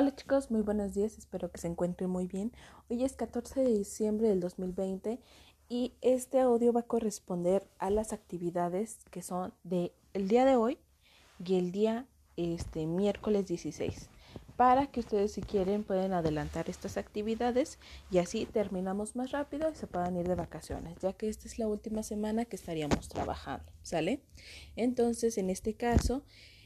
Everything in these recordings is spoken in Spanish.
Hola chicos, muy buenos días, espero que se encuentren muy bien. Hoy es 14 de diciembre del 2020 y este audio va a corresponder a las actividades que son de el día de hoy y el día este miércoles 16 para que ustedes si quieren pueden adelantar estas actividades y así terminamos más rápido y se puedan ir de vacaciones, ya que esta es la última semana que estaríamos trabajando, ¿sale? Entonces, en este caso,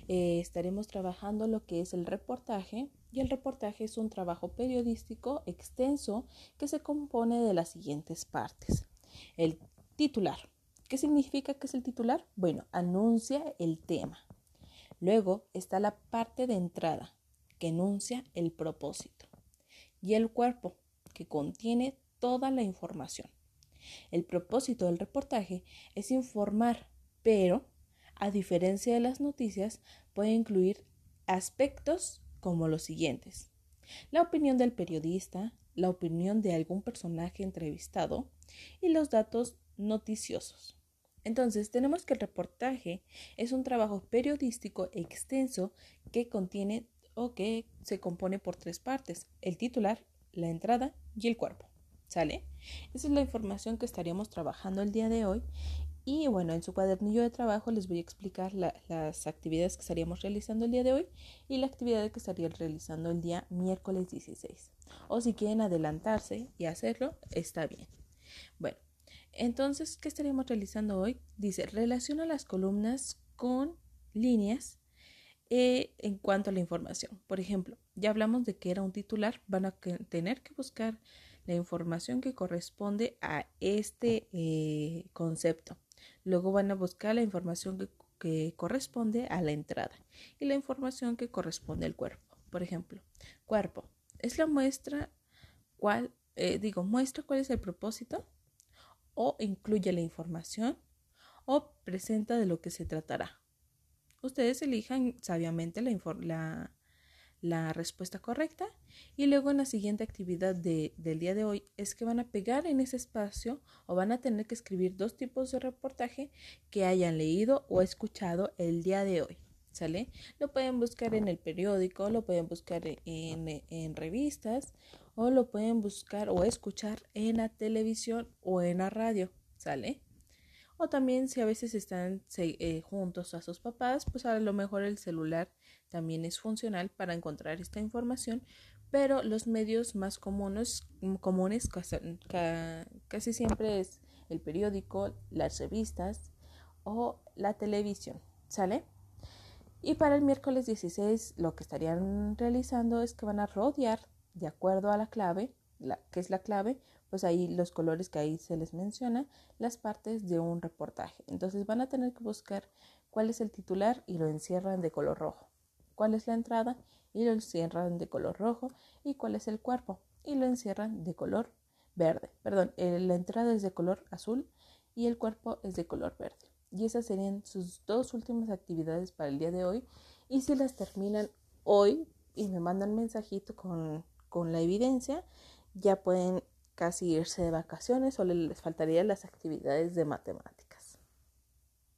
eh, estaremos trabajando lo que es el reportaje y el reportaje es un trabajo periodístico extenso que se compone de las siguientes partes. El titular. ¿Qué significa que es el titular? Bueno, anuncia el tema. Luego está la parte de entrada, que enuncia el propósito. Y el cuerpo, que contiene toda la información. El propósito del reportaje es informar, pero a diferencia de las noticias, puede incluir aspectos como los siguientes. La opinión del periodista, la opinión de algún personaje entrevistado y los datos noticiosos. Entonces, tenemos que el reportaje es un trabajo periodístico extenso que contiene o que se compone por tres partes, el titular, la entrada y el cuerpo. ¿Sale? Esa es la información que estaríamos trabajando el día de hoy y bueno, en su cuadernillo de trabajo les voy a explicar las actividades que estaríamos realizando el día de hoy y la actividad que estaría realizando el día miércoles 16. O si quieren adelantarse y hacerlo, está bien. Bueno, entonces, ¿qué estaríamos realizando hoy? Dice, relaciona las columnas con líneas eh, en cuanto a la información. Por ejemplo, ya hablamos de que era un titular, van a tener que buscar la información que corresponde a este eh, concepto. Luego van a buscar la información que, corresponde a la entrada y la información que corresponde al cuerpo. Por ejemplo, cuerpo es la muestra cuál, eh, digo, muestra cuál es el propósito o incluye la información o presenta de lo que se tratará. Ustedes elijan sabiamente la, la, la respuesta correcta y luego en la siguiente actividad del día de hoy es que van a pegar en ese espacio o van a tener que escribir dos tipos de reportaje que hayan leído o escuchado el día de hoy. ¿Sale? Lo pueden buscar en el periódico, lo pueden buscar en, en revistas o lo pueden buscar o escuchar en la televisión o en la radio. ¿Sale? O también si a veces están eh, juntos a sus papás, pues a lo mejor el celular también es funcional para encontrar esta información, pero los medios más comunes, comunes casi, siempre es el periódico, las revistas o la televisión, ¿sale? Y para el miércoles 16 lo que estarían realizando es que van a rodear de acuerdo a la clave, la, que es la clave, pues ahí los colores que ahí se les menciona, las partes de un reportaje. Entonces van a tener que buscar cuál es el titular y lo encierran de color rojo. ¿Cuál es la entrada? Y lo encierran de color rojo. ¿Y cuál es el cuerpo? Y lo encierran de color verde. Perdón, eh, la entrada es de color azul y el cuerpo es de color verde. Y esas serían sus dos últimas actividades para el día de hoy. Y si las terminan hoy y me mandan mensajito con, con la evidencia, ya pueden casi irse de vacaciones, solo les faltarían las actividades de matemáticas.